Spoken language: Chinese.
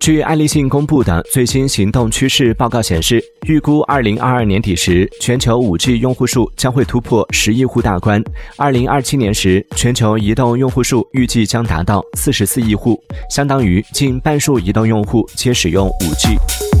据爱立信公布的最新行动趋势报告显示，预估二零二二年底时，全球五 G 用户数将会突破十亿户大关；二零二七年时，全球移动用户数预计将达到四十四亿户，相当于近半数移动用户皆使用五 G。